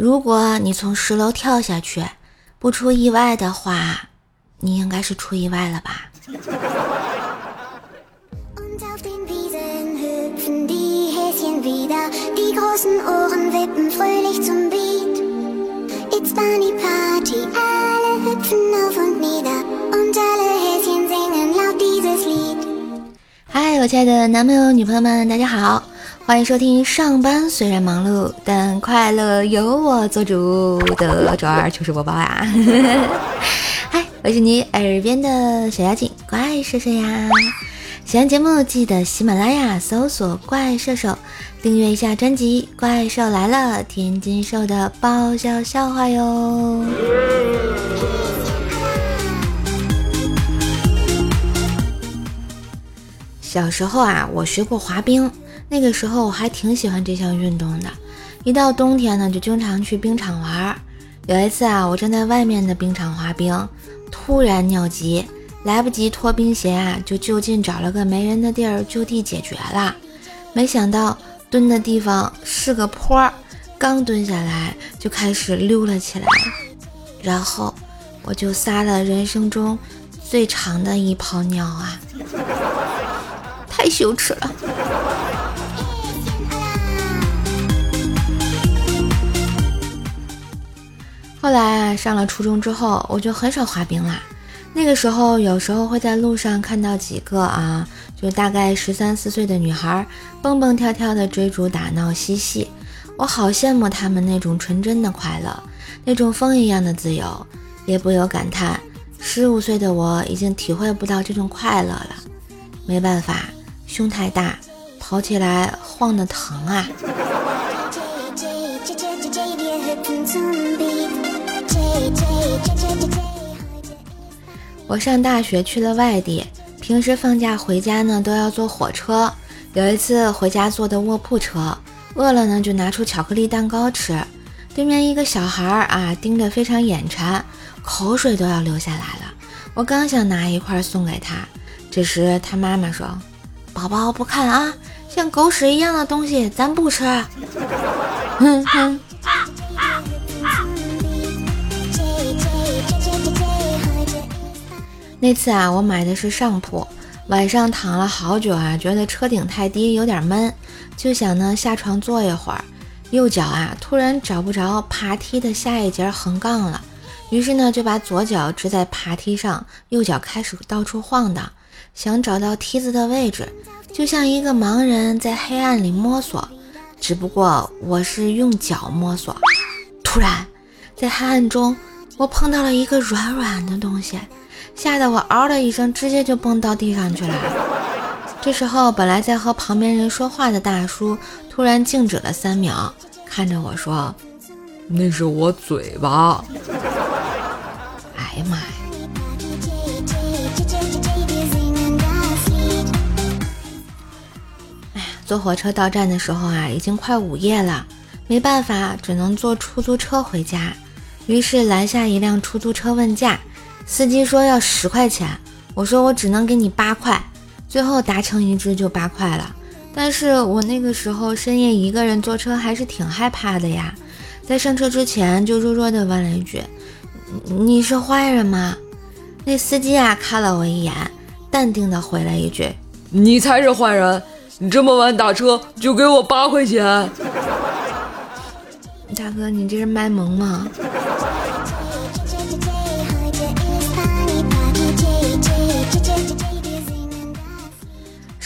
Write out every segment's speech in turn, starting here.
如果你从十楼跳下去，不出意外的话，你应该是出意外了吧？嗨，我亲爱的男朋友、女朋友们，大家好，欢迎收听上班虽然忙碌，但快乐由我做主的周二糗事播报呀！嗨，我是你耳边的小妖精怪兽兽呀！喜欢节目记得喜马拉雅搜索“怪兽手”，订阅一下专辑《怪兽来了》，天津兽的爆笑笑话哟。小时候啊，我学过滑冰，那个时候我还挺喜欢这项运动的。一到冬天呢，就经常去冰场玩。有一次啊，我正在外面的冰场滑冰，突然尿急。来不及脱冰鞋啊，就就近找了个没人的地儿就地解决了。没想到蹲的地方是个坡，刚蹲下来就开始溜了起来，然后我就撒了人生中最长的一泡尿啊，太羞耻了。后来啊，上了初中之后，我就很少滑冰啦。那个时候，有时候会在路上看到几个啊，就大概十三四岁的女孩，蹦蹦跳跳的追逐打闹嬉戏，我好羡慕她们那种纯真的快乐，那种风一样的自由，也不由感叹，十五岁的我已经体会不到这种快乐了。没办法，胸太大，跑起来晃的疼啊。我上大学去了外地，平时放假回家呢都要坐火车。有一次回家坐的卧铺车，饿了呢就拿出巧克力蛋糕吃。对面一个小孩儿啊盯着非常眼馋，口水都要流下来了。我刚想拿一块送给他，这时他妈妈说：“宝宝不看啊，像狗屎一样的东西咱不吃。”哼哼。那次啊，我买的是上铺，晚上躺了好久啊，觉得车顶太低，有点闷，就想呢下床坐一会儿。右脚啊突然找不着爬梯的下一节横杠了，于是呢就把左脚支在爬梯上，右脚开始到处晃荡，想找到梯子的位置，就像一个盲人在黑暗里摸索，只不过我是用脚摸索。突然，在黑暗中，我碰到了一个软软的东西。吓得我嗷的一声，直接就蹦到地上去了。这时候，本来在和旁边人说话的大叔突然静止了三秒，看着我说：“那是我嘴巴。”哎呀妈呀！哎呀，坐火车到站的时候啊，已经快午夜了，没办法，只能坐出租车回家。于是拦下一辆出租车问价。司机说要十块钱，我说我只能给你八块，最后达成一致就八块了。但是我那个时候深夜一个人坐车还是挺害怕的呀，在上车之前就弱弱的问了一句：“你是坏人吗？”那司机啊看了我一眼，淡定的回了一句：“你才是坏人，你这么晚打车就给我八块钱。”大哥，你这是卖萌吗？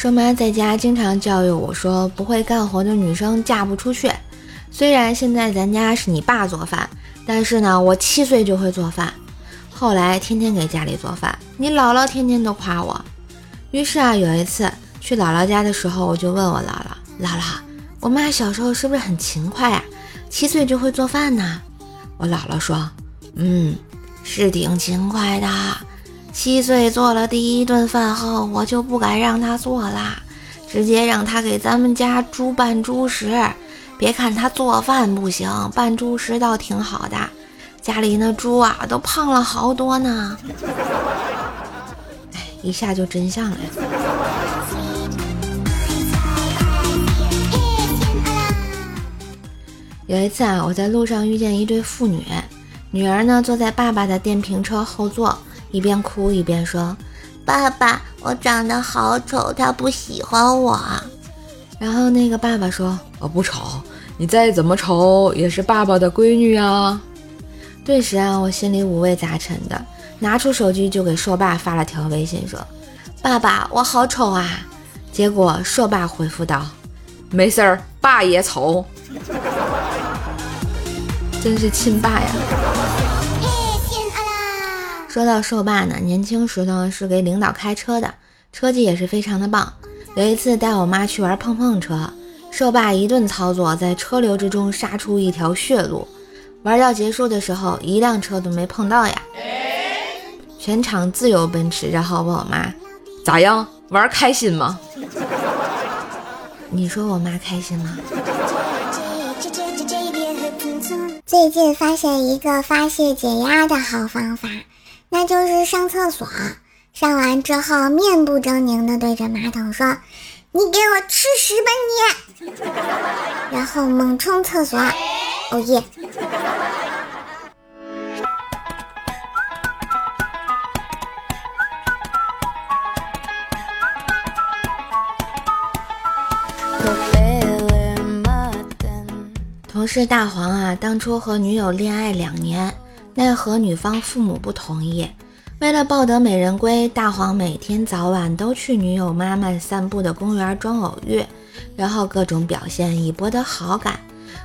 说妈在家经常教育我说，不会干活的女生嫁不出去。虽然现在咱家是你爸做饭，但是呢，我七岁就会做饭，后来天天给家里做饭。你姥姥天天都夸我。于是啊，有一次去姥姥家的时候，我就问我姥姥：“姥姥，我妈小时候是不是很勤快呀？七岁就会做饭呢？”我姥姥说：“嗯，是挺勤快的。”七岁做了第一顿饭后，我就不敢让他做啦，直接让他给咱们家猪拌猪食。别看他做饭不行，拌猪食倒挺好的。家里那猪啊，都胖了好多呢。哎，一下就真相了。有一次啊，我在路上遇见一对父女，女儿呢坐在爸爸的电瓶车后座，一边哭一边说：“爸爸，我长得好丑，他不喜欢我。”然后那个爸爸说：“我不丑，你再怎么丑也是爸爸的闺女啊。”顿时啊，我心里五味杂陈的，拿出手机就给硕爸发了条微信说：“爸爸，我好丑啊！”结果硕爸回复道：“没事儿，爸也丑。”真是亲爸呀！说到瘦爸呢，年轻时呢是给领导开车的，车技也是非常的棒。有一次带我妈去玩碰碰车，瘦爸一顿操作，在车流之中杀出一条血路。玩到结束的时候，一辆车都没碰到呀，全场自由奔驰。然后问我妈咋样，玩开心吗？你说我妈开心吗？最近发现一个发泄解压的好方法，那就是上厕所。上完之后，面不狰狞的对着马桶说：“你给我吃屎吧你！”然后猛冲厕所。哦耶！同事大黄啊，当初和女友恋爱两年，奈何女方父母不同意。为了抱得美人归，大黄每天早晚都去女友妈妈散步的公园装偶遇，然后各种表现以博得好感。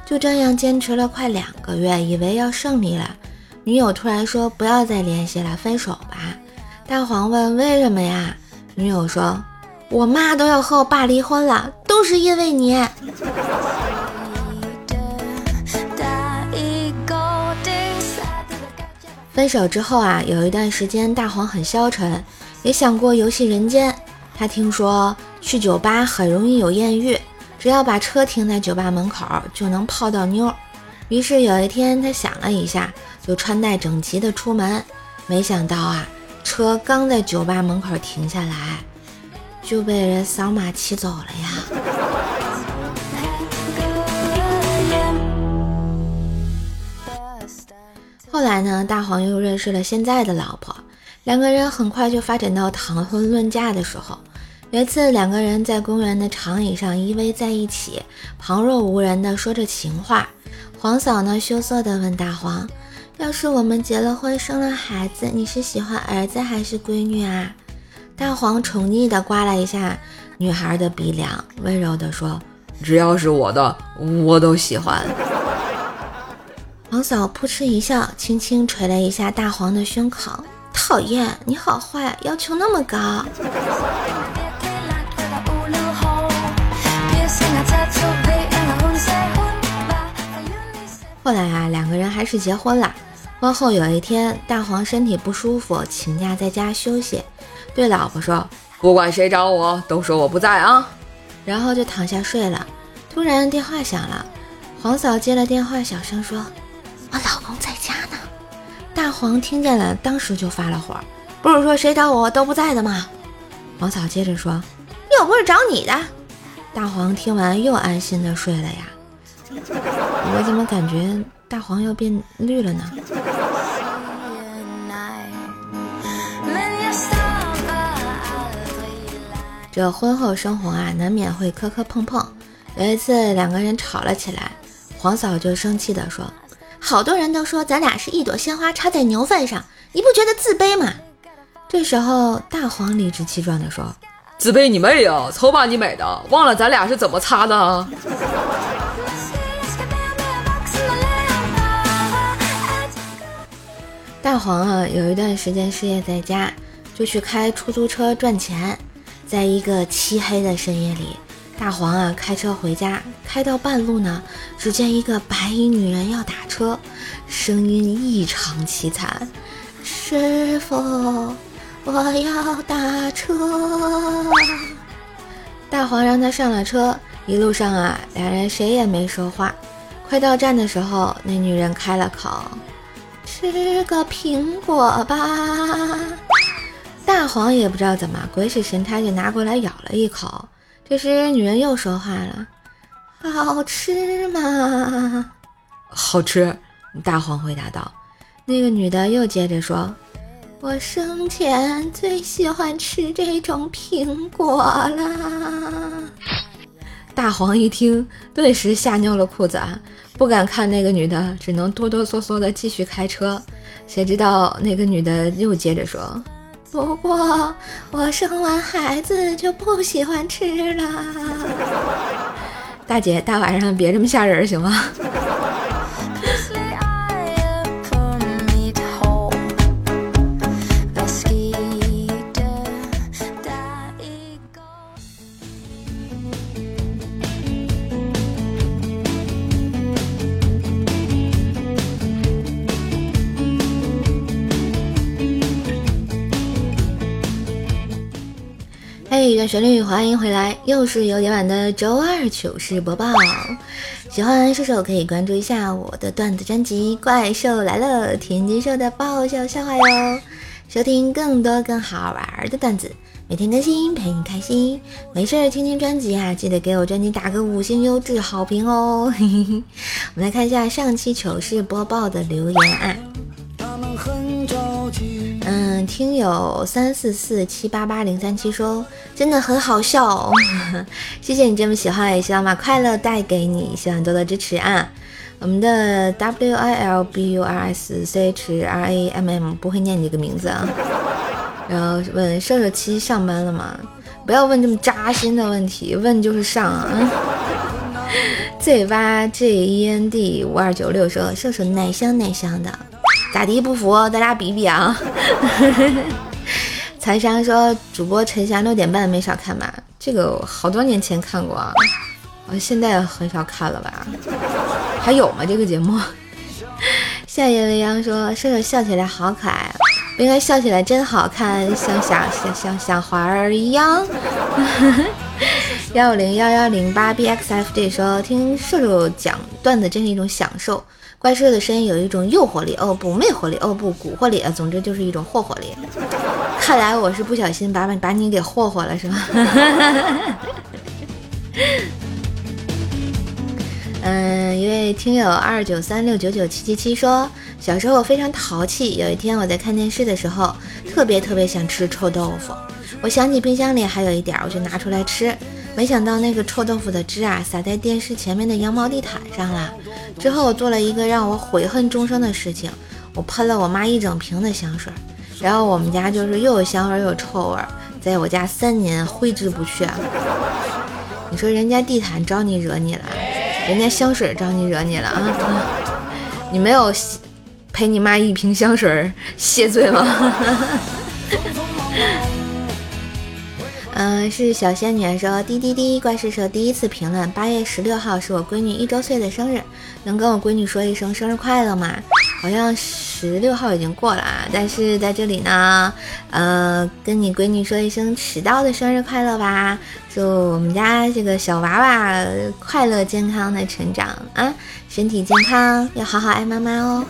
就这样坚持了快两个月，以为要胜利了。女友突然说不要再联系了，分手吧。大黄问为什么呀？女友说我妈都要和我爸离婚了，都是因为你。分手之后啊，有一段时间大黄很消沉，也想过游戏人间。他听说去酒吧很容易有艳遇，只要把车停在酒吧门口就能泡到妞。于是有一天他想了一下，就穿戴整齐的出门。没想到啊，车刚在酒吧门口停下来，就被人扫码骑走了呀。后来呢，大黄又认识了现在的老婆，两个人很快就发展到谈婚论嫁的时候。有一次，两个人在公园的长椅上依偎在一起，旁若无人的说着情话。黄嫂呢，羞涩的问大黄：“要是我们结了婚，生了孩子，你是喜欢儿子还是闺女啊？”大黄宠溺的刮了一下女孩的鼻梁，温柔的说：“只要是我的，我都喜欢。”黄嫂扑哧一笑，轻轻捶了一下大黄的胸口。讨厌，你好坏，要求那么高。后来啊，两个人还是结婚了。婚后有一天，大黄身体不舒服，请假在家休息，对老婆说：“不管谁找我，都说我不在啊。”然后就躺下睡了。突然电话响了，黄嫂接了电话，小声说。我老公在家呢，大黄听见了，当时就发了火。不是说谁找我都不在的吗？黄嫂接着说，又不是找你的。大黄听完又安心的睡了呀。我怎么感觉大黄要变绿了呢？这婚后生活啊，难免会磕磕碰碰。有一次两个人吵了起来，黄嫂就生气的说。好多人都说咱俩是一朵鲜花插在牛粪上，你不觉得自卑吗？这时候大黄理直气壮地说：“自卑你妹呀，丑把你美的，忘了咱俩是怎么擦的？”大黄啊，有一段时间失业在家，就去开出租车赚钱，在一个漆黑的深夜里。大黄啊，开车回家，开到半路呢，只见一个白衣女人要打车，声音异常凄惨：“师傅，我要打车。”大黄让他上了车，一路上啊，两人谁也没说话。快到站的时候，那女人开了口：“吃个苹果吧。”大黄也不知道怎么鬼使神差就拿过来咬了一口。这时，女人又说话了：“好吃吗？”好吃。大黄回答道。那个女的又接着说：“我生前最喜欢吃这种苹果了。”大黄一听，顿时吓尿了裤子啊，不敢看那个女的，只能哆哆嗦嗦的继续开车。谁知道那个女的又接着说：“不过我生完孩子就不喜欢吃了。”大姐，大晚上别这么吓人行吗？旋律，欢迎回来，又是有点晚的周二糗事播报。喜欢射手可以关注一下我的段子专辑《怪兽来了》，天津兽的爆笑笑话哟，收听更多更好玩的段子，每天更新陪你开心。没事听听专辑啊，记得给我专辑打个五星优质好评哦。我们来看一下上期糗事播报的留言啊。嗯，听友三四四七八八零三七说真的很好笑，谢谢你这么喜欢，也希望把快乐带给你，希望多多支持啊！我们的 W I L B U R S C H R A M M 不会念你这个名字啊。然后问射手七上班了吗？不要问这么扎心的问题，问就是上啊。Z 八 J E N D 五二九六说射手奶香奶香的。咋地不服？咱俩比比啊！财商说主播陈翔六点半没少看吧？这个好多年前看过啊，现在很少看了吧？还有吗？这个节目？夏夜未央说射手笑起来好可爱，不应该笑起来真好看，像小像像像花儿一样。幺五零幺幺零八 bxfd 说听瘦瘦讲段子真是一种享受。怪兽的声音有一种诱惑力哦不魅惑力哦不蛊惑力啊，总之就是一种霍霍力。看来我是不小心把把把你给霍霍了是吧？嗯，一位听友二九三六九九七七七说，小时候我非常淘气，有一天我在看电视的时候，特别特别想吃臭豆腐，我想起冰箱里还有一点，我就拿出来吃。没想到那个臭豆腐的汁啊，洒在电视前面的羊毛地毯上了。之后我做了一个让我悔恨终生的事情，我喷了我妈一整瓶的香水，然后我们家就是又有香味又有臭味，在我家三年挥之不去。你说人家地毯招你惹你了，人家香水招你惹你了啊？你没有赔你妈一瓶香水谢罪吗？是小仙女说滴滴滴，怪兽说第一次评论，八月十六号是我闺女一周岁的生日，能跟我闺女说一声生日快乐吗？好像十六号已经过了啊，但是在这里呢，呃，跟你闺女说一声迟到的生日快乐吧，祝我们家这个小娃娃快乐健康的成长啊，身体健康，要好好爱妈妈哦。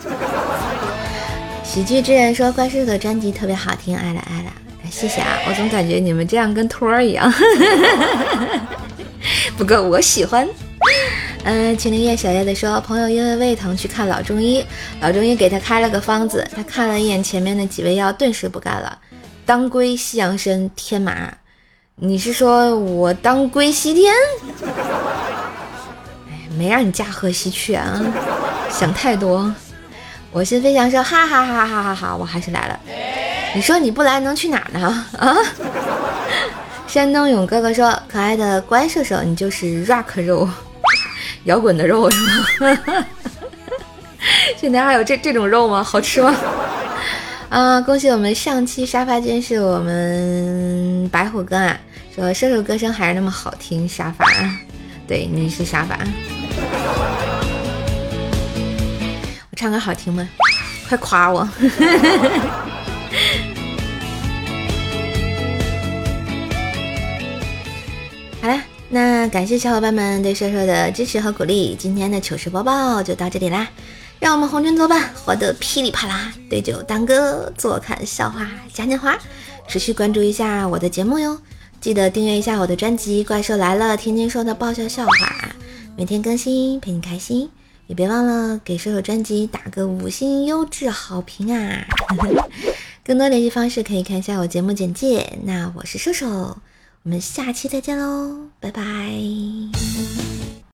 喜剧之人说怪兽的专辑特别好听，爱了爱了。谢谢啊，我总感觉你们这样跟托儿一样，不过我喜欢。嗯，秦林叶小叶的说，朋友因为胃疼去看老中医，老中医给他开了个方子，他看了一眼前面的几味药，顿时不干了。当归、西洋参、天麻，你是说我当归西天？哎，没让你驾鹤西去啊，想太多。我心飞翔说，哈哈哈哈哈哈，我还是来了。你说你不来能去哪儿呢？啊！山东勇哥哥说：“可爱的乖射手，你就是 rock 肉，摇滚的肉是吗？现在还有这这种肉吗？好吃吗？” 啊！恭喜我们上期沙发君是我们白虎哥啊，说射手歌声还是那么好听。沙发，对，你是沙发。我唱歌好听吗？快夸我！那感谢小伙伴们对射手的支持和鼓励，今天的糗事播报就到这里啦！让我们红尘作伴，活得噼里啪啦，对酒当歌，坐看笑话嘉年华。持续关注一下我的节目哟，记得订阅一下我的专辑《怪兽来了》，天天说的爆笑笑话，每天更新，陪你开心。也别忘了给射手专辑打个五星优质好评啊！更多联系方式可以看一下我节目简介。那我是射手，我们下期再见喽，拜拜。